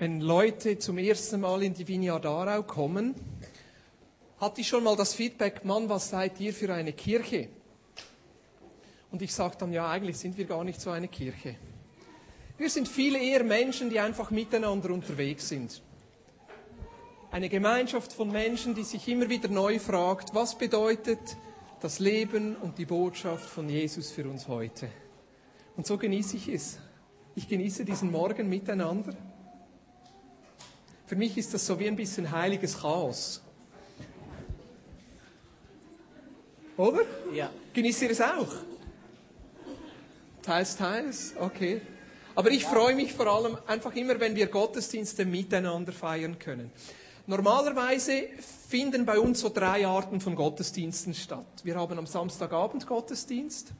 Wenn Leute zum ersten Mal in die Vineyard Aarau kommen, hatte ich schon mal das Feedback, Mann, was seid ihr für eine Kirche? Und ich sage dann, ja, eigentlich sind wir gar nicht so eine Kirche. Wir sind viele eher Menschen, die einfach miteinander unterwegs sind. Eine Gemeinschaft von Menschen, die sich immer wieder neu fragt, was bedeutet das Leben und die Botschaft von Jesus für uns heute? Und so genieße ich es. Ich genieße diesen Morgen miteinander. Für mich ist das so wie ein bisschen heiliges Chaos. Oder? Ja. Genießt ihr es auch? Teils, teils, okay. Aber ich freue mich vor allem einfach immer, wenn wir Gottesdienste miteinander feiern können. Normalerweise finden bei uns so drei Arten von Gottesdiensten statt. Wir haben am Samstagabend Gottesdienst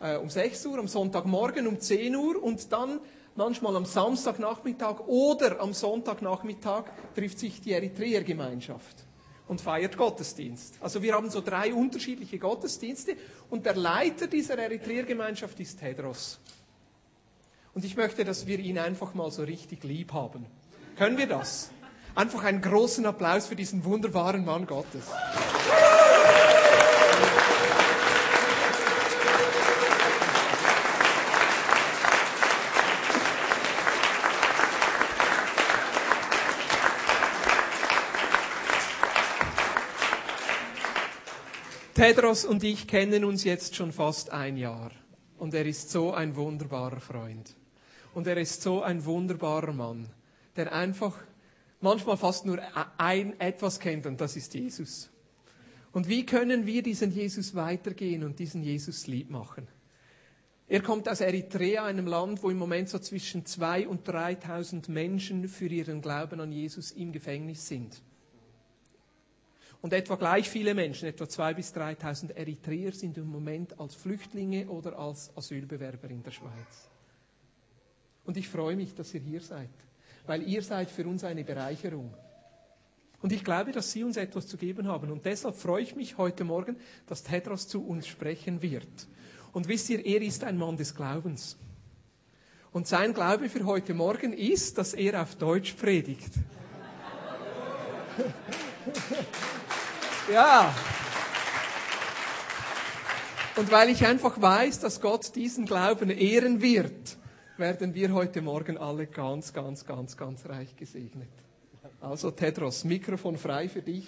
äh, um 6 Uhr, am Sonntagmorgen um 10 Uhr und dann manchmal am Samstagnachmittag oder am Sonntagnachmittag trifft sich die Eritreer-Gemeinschaft und feiert Gottesdienst. Also wir haben so drei unterschiedliche Gottesdienste und der Leiter dieser Eritreer-Gemeinschaft ist Tedros. Und ich möchte, dass wir ihn einfach mal so richtig lieb haben. Können wir das? Einfach einen großen Applaus für diesen wunderbaren Mann Gottes. Tedros und ich kennen uns jetzt schon fast ein Jahr. Und er ist so ein wunderbarer Freund. Und er ist so ein wunderbarer Mann, der einfach manchmal fast nur ein etwas kennt und das ist Jesus. Und wie können wir diesen Jesus weitergehen und diesen Jesus lieb machen? Er kommt aus Eritrea, einem Land, wo im Moment so zwischen zwei und 3.000 Menschen für ihren Glauben an Jesus im Gefängnis sind. Und etwa gleich viele Menschen, etwa 2.000 bis 3.000 Eritreer sind im Moment als Flüchtlinge oder als Asylbewerber in der Schweiz. Und ich freue mich, dass ihr hier seid, weil ihr seid für uns eine Bereicherung. Und ich glaube, dass Sie uns etwas zu geben haben. Und deshalb freue ich mich heute Morgen, dass Tedros zu uns sprechen wird. Und wisst ihr, er ist ein Mann des Glaubens. Und sein Glaube für heute Morgen ist, dass er auf Deutsch predigt. Ja. Und weil ich einfach weiß, dass Gott diesen Glauben ehren wird, werden wir heute Morgen alle ganz, ganz, ganz, ganz reich gesegnet. Also Tedros, Mikrofon frei für dich.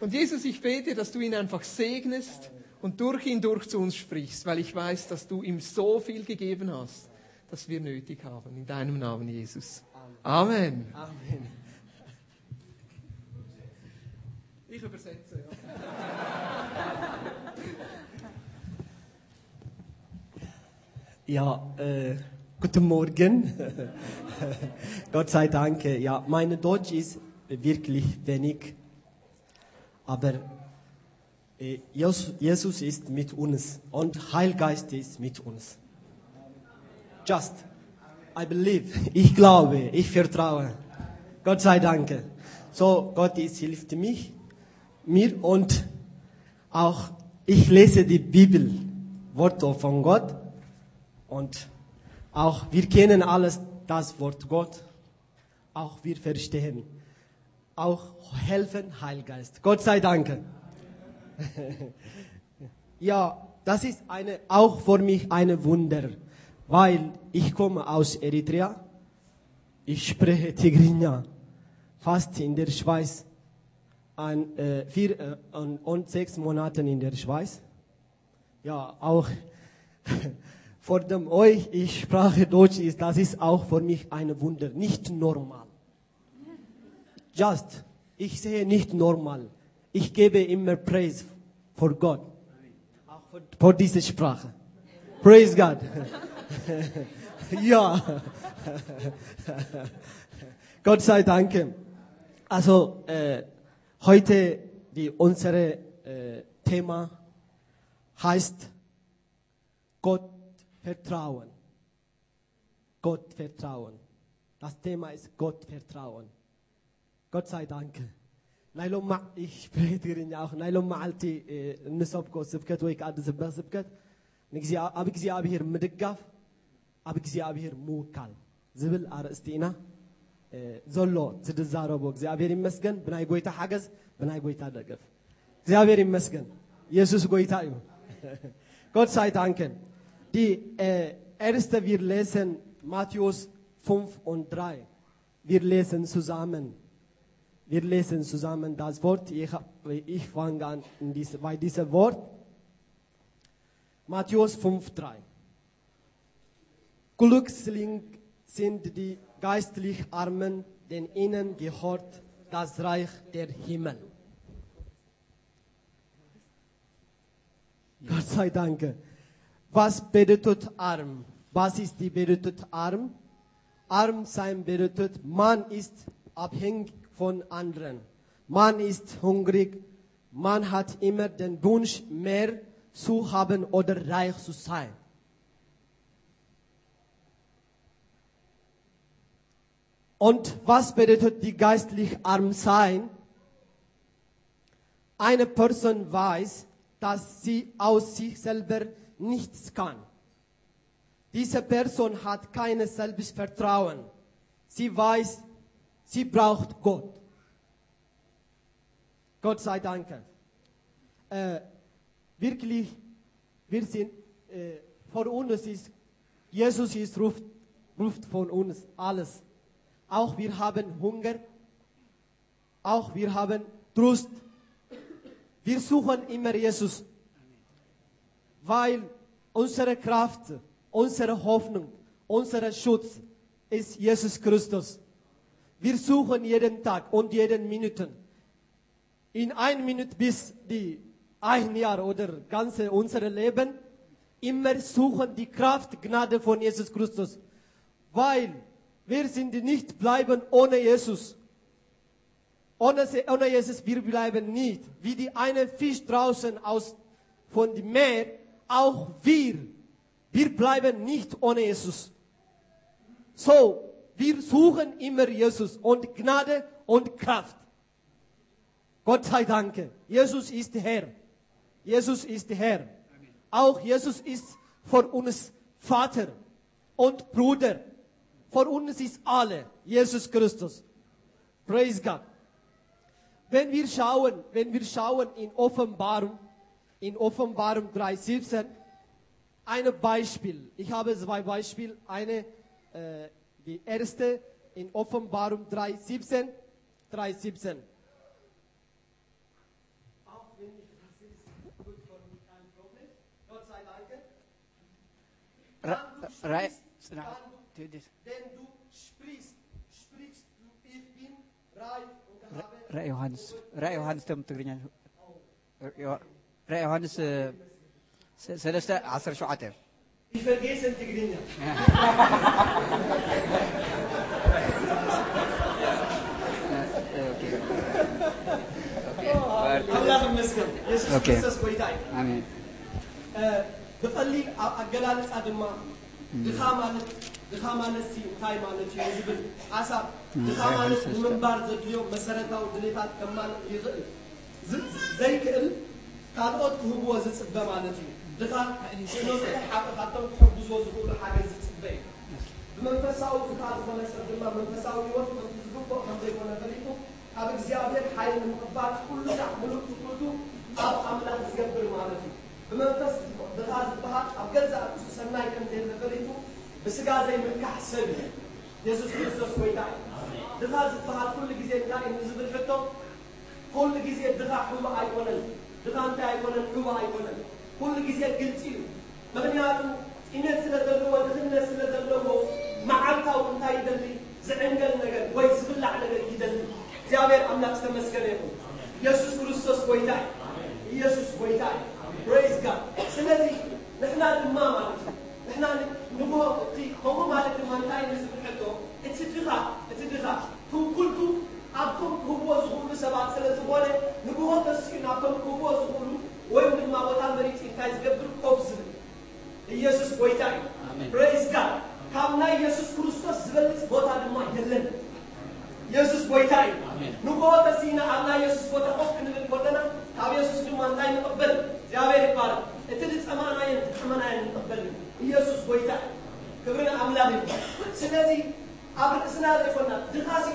Und Jesus, ich bete, dass du ihn einfach segnest und durch ihn durch zu uns sprichst, weil ich weiß, dass du ihm so viel gegeben hast, dass wir nötig haben. In deinem Namen, Jesus. Amen. Amen. Ich übersetze, ja. Ja, äh, guten Morgen. Gott sei Dank. Ja, meine Deutsch ist wirklich wenig, aber äh, Jesus ist mit uns und Heilgeist ist mit uns. Just, I believe. Ich glaube, ich vertraue. Gott sei Dank. So, Gott ist, hilft mich, mir und auch ich lese die Bibel, Worte von Gott und auch wir kennen alles das Wort Gott. Auch wir verstehen. Auch helfen Heilgeist. Gott sei Dank. ja, das ist eine, auch für mich eine Wunder, weil ich komme aus Eritrea. Ich spreche Tigrinya, fast in der Schweiz, an, äh, vier äh, und sechs Monaten in der Schweiz. Ja, auch vor dem euch, ich sprache Deutsch ist, das ist auch für mich ein Wunder, nicht normal. Just, ich sehe nicht normal. Ich gebe immer Praise for Gott. Auch für diese Sprache. Praise God. ja. Gott sei Dank. Also, äh, heute, die, unsere äh, Thema heißt Gott vertrauen. Gott vertrauen. Das Thema ist Gott vertrauen. Gott sei Dank. ናይሎም ማዕ ይስፕሬ ትግርኛ ኣኹ ናይሎም መዓልቲ ንሰብኮ ስብከት ወይ ከዓ ዝብህ ስብከት ኣብ እግዚኣብሔር ምድጋፍ ኣብ እግዚኣብሔር ምውካል ዝብል ኣርእስቲ ኢና ዘሎ ዝድዛረቦ እግዚኣብሔር ይመስገን ብናይ ጎይታ ሓገዝ ብናይ ጎይታ ደገፍ እግዚአብሔር ይመስገን ኢየሱስ ጎይታ እዩ Gott sei danken. Die äh, erste, wir lesen Matthäus 5 und 3. Wir lesen zusammen. Wir lesen zusammen das Wort. Ich, ich fange an in diese, bei diesem Wort. Matthäus 5, 3. Glückselig sind die geistlich Armen, denn ihnen gehört das Reich der Himmel. Gott sei Dank. Was bedeutet arm? Was ist die bedeutet arm? Arm sein bedeutet, man ist abhängig von anderen. Man ist hungrig. Man hat immer den Wunsch, mehr zu haben oder reich zu sein. Und was bedeutet die geistlich arm sein? Eine Person weiß, dass sie aus sich selber nichts kann. Diese Person hat kein Selbstvertrauen. Sie weiß, sie braucht Gott. Gott sei Dank. Äh, wirklich, wir sind, äh, vor uns ist, Jesus ist, ruft, ruft von uns alles. Auch wir haben Hunger, auch wir haben Durst. Wir suchen immer Jesus, weil unsere Kraft, unsere Hoffnung, unser Schutz ist Jesus Christus. Wir suchen jeden Tag und jeden Minuten. In ein Minute bis die ein Jahr oder ganze unser Leben immer suchen die Kraft, Gnade von Jesus Christus, weil wir sind nicht bleiben ohne Jesus. Ohne, ohne Jesus, wir bleiben nicht. Wie die eine Fisch draußen aus von dem Meer, auch wir. Wir bleiben nicht ohne Jesus. So, wir suchen immer Jesus und Gnade und Kraft. Gott sei Dank. Jesus ist Herr. Jesus ist Herr. Auch Jesus ist für uns Vater und Bruder. Für uns ist alle Jesus Christus. Praise God. Wenn wir schauen, wenn wir schauen in Offenbarung, in Offenbarung 3,17, ein Beispiel. Ich habe zwei Beispiele. Eine, äh, die erste in Offenbarung 3,17, 3,17. Auch wenn ich, das ist gut für mich kein Problem. Gott sei Dank. Dann du Ra- sprichst, ra- dann du do this. denn du sprichst, sprichst du, ich bin reich und habe ራእይ ዮሐንስ ራእይ ዮሐንስ ቶም ትግርኛ ራእይ ዮሐንስ እ፣ ሰ- ሰለስተ ዓሰርተ ሸውዓተ Ich vergesse Tigrinya. አምላክ ይመስገን ኢየሱስ ኦኬ። ክርስቶስ ጎይታ እዩ ኣሜን እ፣ ብቐሊል ኣ- ኣገላልፃ ድማ ድኻ ማለት ድኻ ማለት ሲ እንታይ ማለት እዩ ዝብል ሓሳብ ድኻ ማለት ንምንባር ዘድልዮ መሰረታዊ ድሌታት ከማለት ይኽእል። ዘይክእል ካልኦት ክህብዎ ዝፅበ ማለት እዩ። ድኻ ክእሎት ሓቕኻቶም ክሕግዝዎ ዝኽእሉ ሓገዝ ዝፅበ እዩ። ብመንፈሳዊ ድኻ ዝኾነ ሰብ ድማ መንፈሳዊ ህይወት ከምቲ ዝግብኦ ከም ዘይኮነ ፈሊጡ ካብ እግዚኣብሔር ሓይሊ ንምቕባል ኩሉ ዳዕ ሙሉእ ትኩቱ ኣብ ኣምላኽ ዝገብር ማለት እዩ። ብመንፈስ ድኻ ዝበሃል ኣብ ገዛእ ርእሱ ሰናይ ከም ዘየለ ፈሊጡ ብስጋ ዘይምልካሕ ሰብ እዩ የሱስ ክርስቶስ ጎይታ እዩ ድኻ ዝበሃል ኩሉ ግዜ እንታይ እዩ ንዝብል ሕቶ ኩሉ ግዜ ድኻ ሕቡእ ኣይኮነን ድኻ እንታይ ኣይኮነን ሕቡእ ኣይኮነን ኩሉ ግዜ ግልፂ እዩ ምክንያቱ ጢነት ስለ ዘለዎ ድኽነት ስለ ዘለዎ መዓልታዊ እንታይ ይደሊ ዝዕንገል ነገር ወይ ዝብላዕ ነገር ይደሊ እግዚኣብሔር ኣምላክ ዝተመስገነ ይኹን ኢየሱስ ክርስቶስ ጎይታ እዩ ኢየሱስ ጎይታ እዩ ፕሬዝ ጋድ ስለዚ ንሕና ድማ ማለት እዩ ንሕና ንግሆ እቲ ከምኡ ማለት ድማ እንታይ እዩ ዝብል ሕቶ እቲ ድኻ እቲ ድኻ ትውኩልቱ ኣብቶም ክህብዎ ዝኽእሉ ሰባት ስለ ዝኾነ ንግሆ ተስኡ ናብቶም ክህብዎ ዝኽእሉ ወይም ድማ ቦታ መሪፅ እንታይ ዝገብር ኮፍ ዝብል ኢየሱስ ጎይታ እዩ ፕሬዝ ጋድ ካብ ናይ ኢየሱስ ክርስቶስ ዝበልፅ ቦታ ድማ የለን ኢየሱስ ጎይታ እዩ ንግሆ ተሲና ኣብ ናይ ኢየሱስ ቦታ ኮፍ ክንብል ከለና ካብ ኢየሱስ ድማ እንታይ ንቕበል እግዚኣብሔር ይባረክ እቲ ዝፀማናየን ዝጠመናየን ንቕበል ኢየሱስ ጎይታ እዩ ክብሪ ኣምላኽ እዩ ስለዚ ኣብ ርእስና ዘይኮና ድኻሲ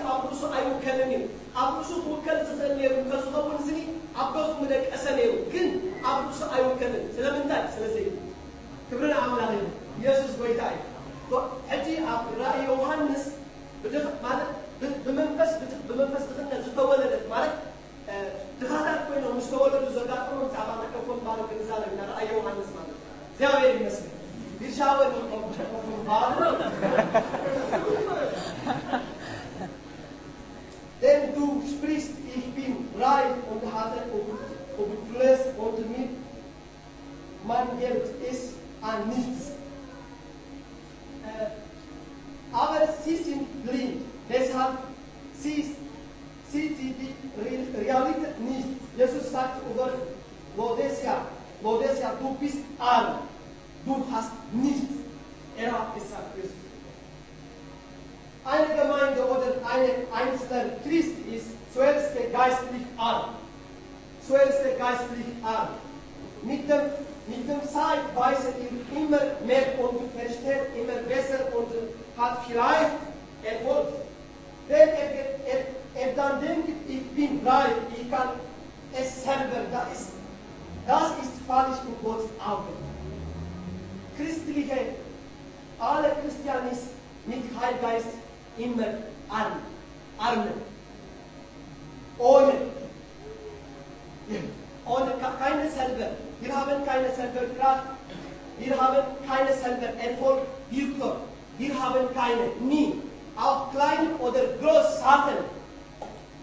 ኣይውከልን እዩ ኣብ ርእሱ ክውከል ዝኽእል ነይሩ ከዝኸውን ስኒ ኣብ ገፁ ምደቀሰ ነይሩ ግን ኣብ ርእሱ ኣይውከልን ስለምንታይ ስለዘይ ክብርን ኣምላኽ እዩ ኢየሱስ ጎይታ እዩ ሕጂ ኣብ ራእይ ዮሃንስ ብድኽ- ማለት ብ- ብመንፈስ ብት- ብመንፈስ ድኽነት ዝተወለደት ማለት እ፣ ድኻታት ኮይኖም ምስ ተወለዱ ዘጋጥሞም ዛዕባ መቀፎም ባሎ ግንዛቤ ኢና ራእይ ዮሃንስ ማለት እዩ። Bir şey var. Ağzına reich, ich kann es selber, das ist, das ist falsch in Gottes Augen. Christliche, alle Christen ist mit Heilgeist immer arm, arme. Ohne, ohne ke- keine selber. Wir haben keine selber Kraft. Wir haben keine selber Erfolg, Wirkung. Wir haben keine, nie. Auch kleine oder große Sachen.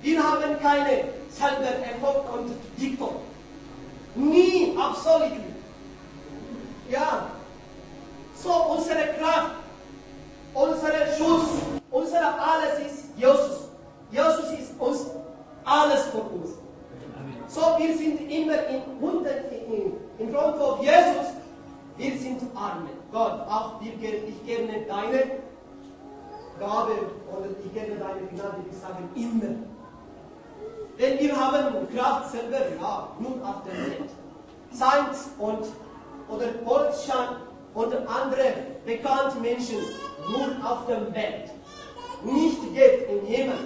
Wir haben keine selber Erfolg und Wirkung. Nie, absolut. Ja. So, unsere Kraft, unsere Schutz, unser alles ist Jesus. Jesus ist uns alles für uns. So, wir sind immer in, unter, in, in front of Jesus. Wir sind arme. Gott, auch ger- ich gerne deine Gabe oder ich gerne deine Gnade, wir sagen immer. Denn wir haben Kraft selber, ja, nur auf der Welt. Science und oder Holzschan und andere bekannte Menschen nur auf der Welt. Nicht geht im Himmel.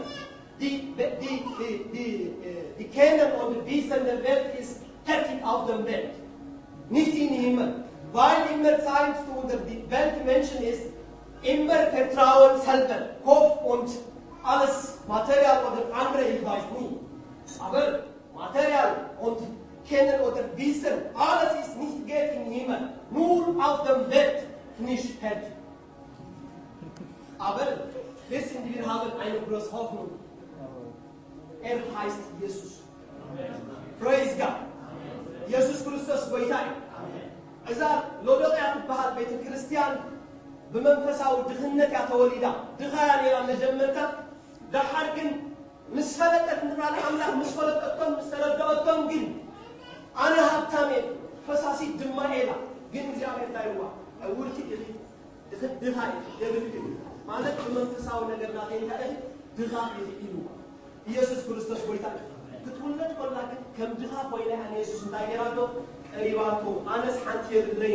Die, die, die, die, äh, die kennen und wissen, der Welt ist fertig auf der Welt. Nicht im Himmel. Weil immer Zeit oder die Weltmenschen ist, immer Vertrauen selber, Kopf und alles Material oder andere, ich weiß nie. Aber Material und Kennen oder Wissen, alles ist nicht Geld im Himmel, nur auf der Welt nicht fertig. Aber wissen wir haben eine große Hoffnung. Er heißt Jesus. Praise God. ኢየሱስ ክርስቶስ ጎይታ እዩ እዛ ሎዶቅያ ትበሃል ቤተ ክርስቲያን ብመንፈሳዊ ድኽነት እያ ተወሊዳ ድኻያ ነራ መጀመርታ ደሓር ግን ምስ ፈለጠት ምናል አምላክ ምስ ፈለጠቶም ምስ ተረዳእቶም ግን አነ ሀብታሜ ፈሳሲ ድማ ኤላ ግን እግዚአብሔር ታይዋ ውርቲ እህል ድሃ ደብል እህል ማለት ብመንፈሳዊ ነገር ናት እህል ድሃ እህል ኢየሱስ ክርስቶስ ጎይታ ክትውለድ ኮላ ግን ከም ድሃ ኮይና ኣነ የሱስ እንታይ ቀሪባቶ ኣነስ ሓንቲ የብለይ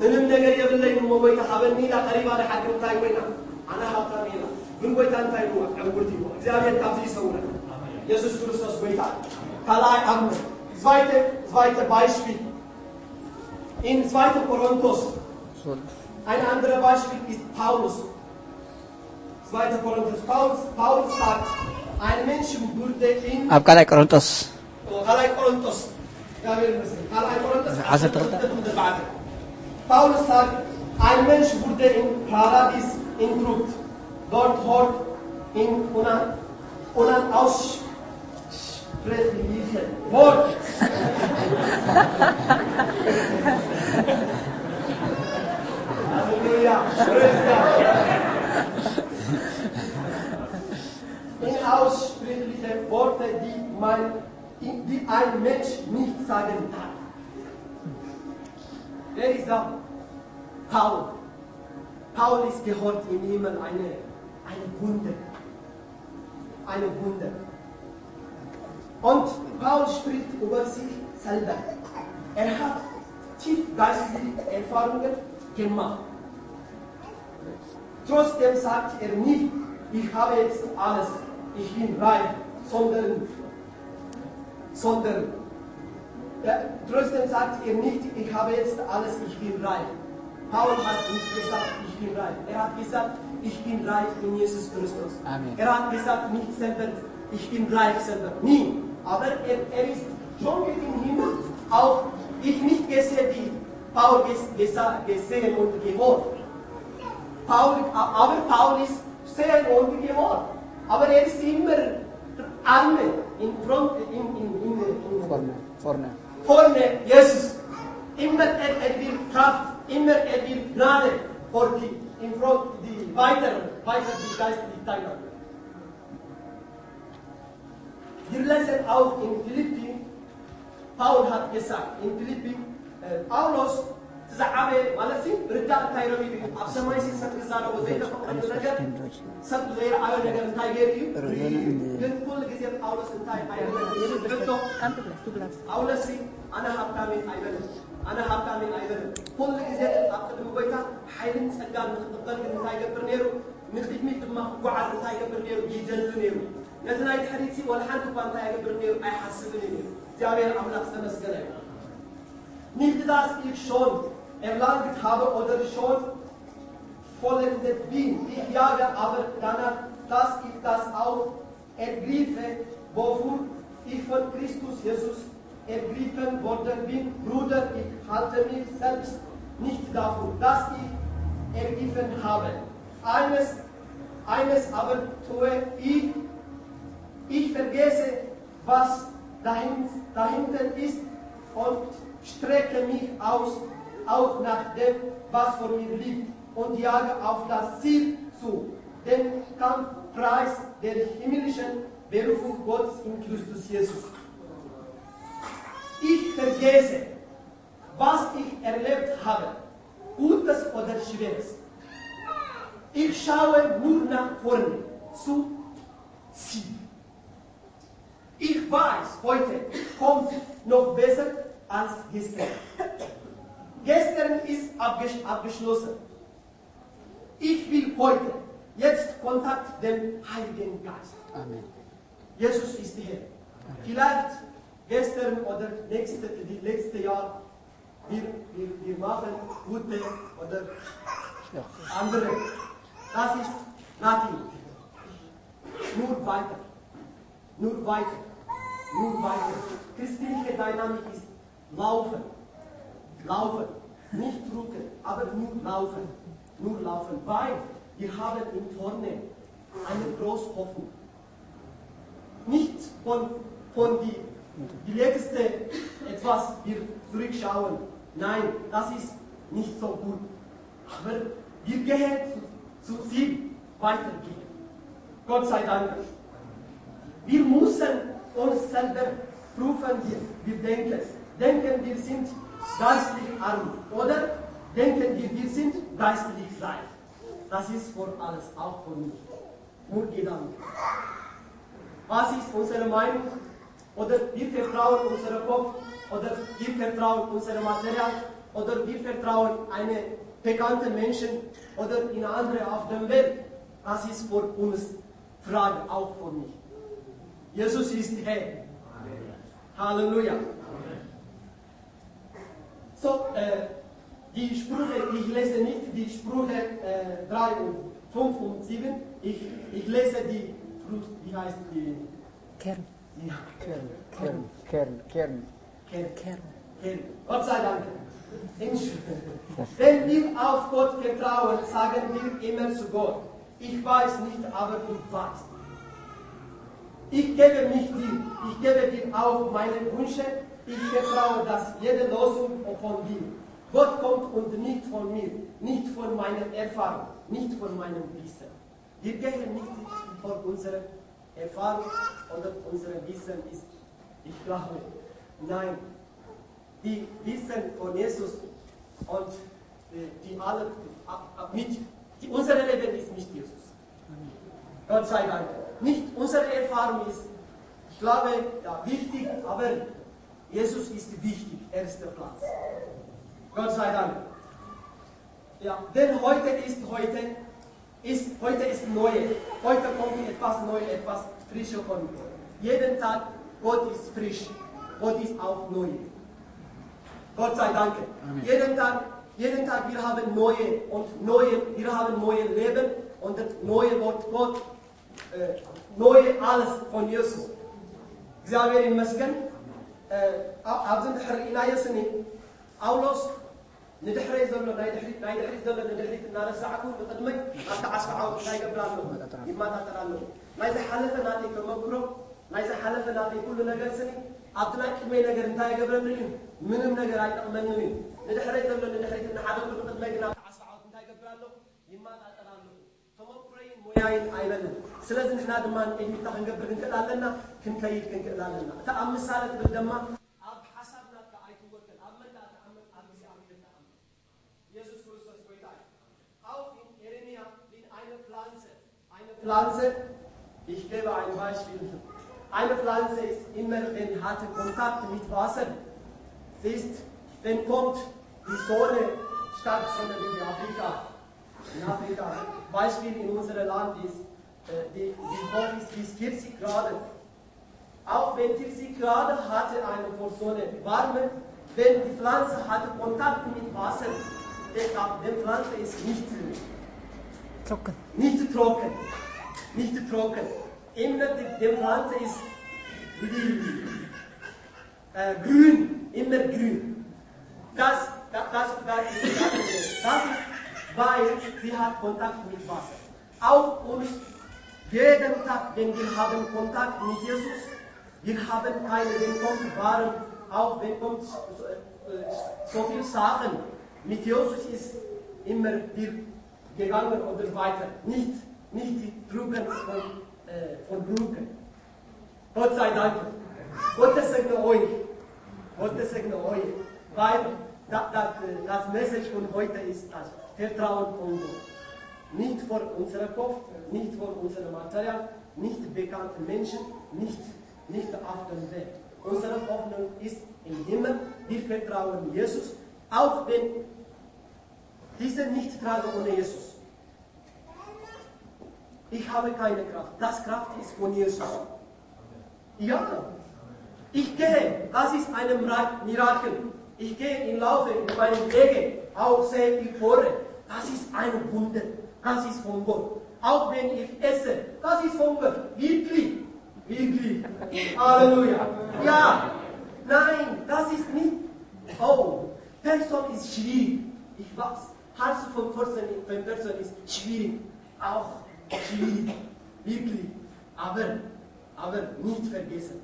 ምንም ነገር የብለይ እሞ ጎይታ ሃበኒ ኢላ ቀሪባ ንሓቂ ኮይና ኣነ ሃብታሜ ኢላ ግን ጎይታ እንታይ ይዋ ዕውርቲ ይዋ እግዚአብሔር ካብዚ ይሰውረን ኢየሱስ ክርስቶስ ጎይታ ካልኣይ ኣብነት zweite, zweite Beispiel. In 2. Korinthos, ein anderes Beispiel ist Paulus. 2. Korinthos, Paulus, Paulus sagt, ein Mensch wurde in ኣብ ካልኣይ ቆሮንጦስ kalai Korinthos. Ja, wir müssen. Kalai Korinthos. Also dritte. Paulus sagt, ein Mensch wurde im Paradies entrückt. Dort hört in unan aussprechliche Wort. Halleluja. Inaussprechliche Worte, die, man, die ein Mensch nicht sagen kann. Wer ist da? Paul. Paul ist gehört im Himmel eine, eine Wunder. Eine Wunder. Und Paul spricht über sich selber. Er hat tiefgeistliche Erfahrungen gemacht. Trotzdem sagt er nicht, ich habe jetzt alles. ich bin reich, sondern, sondern der trösten sagt er nicht, ich habe jetzt alles, ich bin reich. Paul hat nicht gesagt, ich bin reich. Er hat gesagt, ich bin reich in Jesus Christus. Amen. Er hat gesagt, nicht selber, ich bin reich selber. Nie. Aber er, er ist schon im Himmel, auch ich nicht gesehen, wie Paul gesehen und gehört. Paul, aber Paul ist sehr und gehört. Aber er ist immer arme in front, in, in, in, in, Vorne. Vorne. vorne Jesus. Immer er, er will Kraft, immer er will Gnade vor die, in front die weiteren, weiter die geistlichen Teilnehmer. Wir lesen auch in Philippi, Paul hat gesagt, in Philippi, äh, Paulus ተዛዓበ ማለት ሲ ርዳእ እንታይ ረሚድ እዩ ኣብ ሰማይ ሲ ሰብ ክዛረቦ ዘይተፈቀዶ ነገር ሰብ ዘይረኣዮ ነገር እንታይ ገይሩ እዩ ግን ኩሉ ግዜ ጳውሎስ እንታይ ኣይብሎ ጳውሎስ ኣነ ሃብታሜን ኣይበልን ኣነ ሃብታሜን ኣይበልን ኩሉ ግዜ ኣብ ቅድሚ ጎይታ ሓይልን ፀጋን ንክቕበል ግን እንታይ ገብር ነይሩ ንቅድሚት ድማ ክጓዓዝ እንታይ ገብር ነይሩ ይደሊ ነይሩ ነቲ ናይ ድሕሪት ወላ ሓንቲ እኳ እንታይ ይገብር ነይሩ ኣይሓስብን እዩ ነይሩ እግዚኣብሔር ኣምላክ ዝተመስገነ እዩ Nicht, dass ich schon erlangt habe oder schon vollendet bin. Ich jage aber danach, dass ich das auch ergriffe, wofür ich von Christus Jesus Ergriffen worden bin. Bruder, ich halte mich selbst nicht dafür, dass ich ergriffen habe. Eines, eines aber tue ich, ich vergesse, was dahin, dahinter ist und strecke mich aus, auch nach dem, was vor mir liegt, und jage auf das Ziel zu, den Kampfpreis der himmlischen Berufung Gottes in Christus Jesus. Ich vergesse, was ich erlebt habe, Gutes oder Schweres. Ich schaue nur nach vorne, zu Ziel. Ich weiß, heute kommt noch besser als gestern. Gestern ist abgesch abgeschlossen. Ich will heute jetzt Kontakt dem Heiligen Geist. Amen. Jesus ist Herr. Vielleicht gestern oder nächste, die letzte Jahr, wir, wir, wir machen gute oder andere. Das ist nothing. Nur weiter. Nur weiter. Nur weiter. Christliche Dynamik ist laufen. Laufen. Nicht drücken, aber nur laufen. Nur laufen. Weil wir haben in vorne eine große Hoffnung. Nicht von, von die, die letzte etwas wir zurückschauen. Nein, das ist nicht so gut. Aber wir gehen zu, zu Ziel weitergehen. Gott sei Dank. Wir müssen uns selber prüfen, wir, wir denken. Denken wir sind geistlich arm oder denken wir, wir sind geistlich reich. Das ist vor alles, auch für mich. Nur Gedanken. Was ist unsere Meinung? Oder wir vertrauen unserem Kopf, oder wir vertrauen unserem Material, oder wir vertrauen einem bekannten Menschen oder in andere auf der Welt. Das ist für uns Frage, auch für mich. Jesus ist Herr. Halleluja. So, äh, die Sprüche, ich lese nicht die Sprüche äh, 3 und 5 und 7. Ich, ich lese die, Frucht, wie heißt die? Kern. Kern. Kern. Kern. Kern. Kern. Kern. Gott sei Dank. Wenn wir auf Gott vertrauen, sagen wir immer zu Gott, ich weiß nicht, aber du weißt. Ich gebe mich dir, ich gebe dir auch meine Wünsche, ich vertraue, dass jede Losung von dir. Gott kommt und nicht von mir, nicht von meiner Erfahrung, nicht von meinem Wissen. Wir gehen nicht von unserer Erfahrung oder unserem Wissen ist, ich glaube, nein, die Wissen von Jesus und äh, die alle ab- ab- mit, die, unser Leben ist nicht Jesus. Gott sei Dank. Nicht unsere Erfahrung ist, ich glaube, ja, wichtig, aber Jesus ist wichtig, erster Platz. Gott sei Dank. Ja, denn heute ist heute ist, heute ist neue. Heute kommt etwas Neues, etwas Frisches von Gott. Jeden Tag, Gott ist frisch. Gott ist auch neu. Gott sei Dank. Jeden Tag, jeden Tag, wir haben neue und neue, wir haben neue Leben und das neue Wort Gott, äh, neue alles von Jesus. እግዚአብሔር ይመስገን ኣብዚ እንድሕር ርኢናዮ ስኒ ጳውሎስ ንድሕረይ ዘሎ ናይ ድሕሪት ዘሎ ንድሕሪት እናረሳዕኩ ንቅድመይ ኣብቲ ዓስቢ ዓወት እንታይ ይመጣጠር ኣለሁ ናይ ዝሓለፈ ናተይ ተመክሮ ናይ ዝሓለፈ ናተይ ኩሉ ነገር ስኒ ኣብቲ ናይ ቅድመይ ነገር እንታይ ይገብረኒ እዩ? ምንም ነገር ኣይጠቕመንን እዩ። ንድሕረይ ዘሎ ንድሕሪት እናሓለኩ ንቅድመይ ግን ኣብቲ እንታይ ይገብር ኣለሁ ይመጣጠር ኣለሁ ተመክሮይን ሞያይን ኣይበለን ስለዚ ንሕና ድማ ንቅድሚታ ክንገብር ክንክእል ኣለና ክንከይድ ክንክእል ኣለና። እታ ኣብ ምሳሌ ትብል ድማ Eine Pflanze, ich gebe ein Beispiel. Eine Pflanze ist immer, wenn hatte Kontakt mit Wasser. Sie ist, wenn kommt die Sonne, stark Sonne wie in Afrika. In Afrika. Beispiel in unserem Land ist, äh, die, die hoch ist bis 40 Grad. Auch wenn 40 Grad hatte eine Sonne warme, wenn die Pflanze hatte Kontakt mit Wasser, die Pflanze ist nicht, Trocken. nicht trocken. Nicht trocken. Immer die, die Pflanze ist äh, grün, immer grün. Das, das, das, das, ist, das ist, weil sie hat Kontakt mit Wasser. Auch uns, jeden Tag, wenn wir haben Kontakt mit Jesus, wir haben keine, wenn kommt Waren, auch wenn kommt so, äh, so viel Sachen, mit Jesus ist immer wir gegangen oder weiter, nicht, nicht die Trugen von, äh, von Brücken. Gott sei Dank. Gott segne euch. Gott segne euch. Weil das, das, das Message von heute ist das Vertrauen von Gott. Nicht vor unserem Kopf, nicht vor unserem Material, nicht bekannten Menschen, nicht, nicht auf dem Weg. Unsere Hoffnung ist im Himmel. Wir vertrauen Jesus, auch wenn diese nicht tragen ohne Jesus. Ich habe keine Kraft. Das Kraft ist von Jesus. Ja. Ich gehe. Das ist ein Mirakel. Ich gehe im Laufe in meinen Wege. Auch sehe ich höre. Das ist ein Wunder. Das ist von Gott. Auch wenn ich esse. Das ist von Gott. Wirklich. Wirklich. Halleluja. Ja. Nein, das ist nicht. Oh, Person ist schwierig. Ich weiß. Hals von Person, von Person ist schwierig. Auch schwierig. Wirklich. Aber, aber nicht vergessen.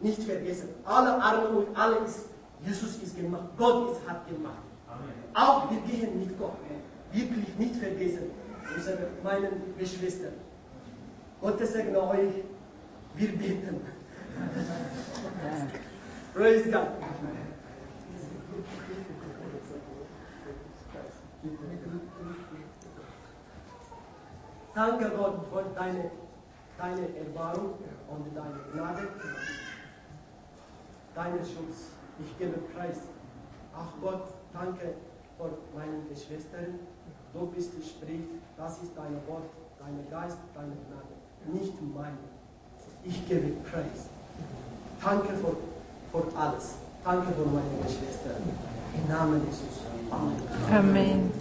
Nicht vergessen. Alle Arme und alles. Jesus ist gemacht. Gott ist, hat gemacht. Auch wir gehen mit Gott. Wirklich nicht vergessen. Unsere, meinen Geschwister. Gott segne euch. Wir beten. Praise God. Danke Gott für deine, deine Erbarmung und deine Gnade, deinen Schutz. Ich gebe Preis. Ach Gott, danke für meine Geschwistern. Du bist sprich, das ist dein Wort, dein Geist, deine Gnade, nicht meine. Ich gebe Preis. Danke für, für alles. Danke für meine Geschwister. Im Namen Jesus. Amen.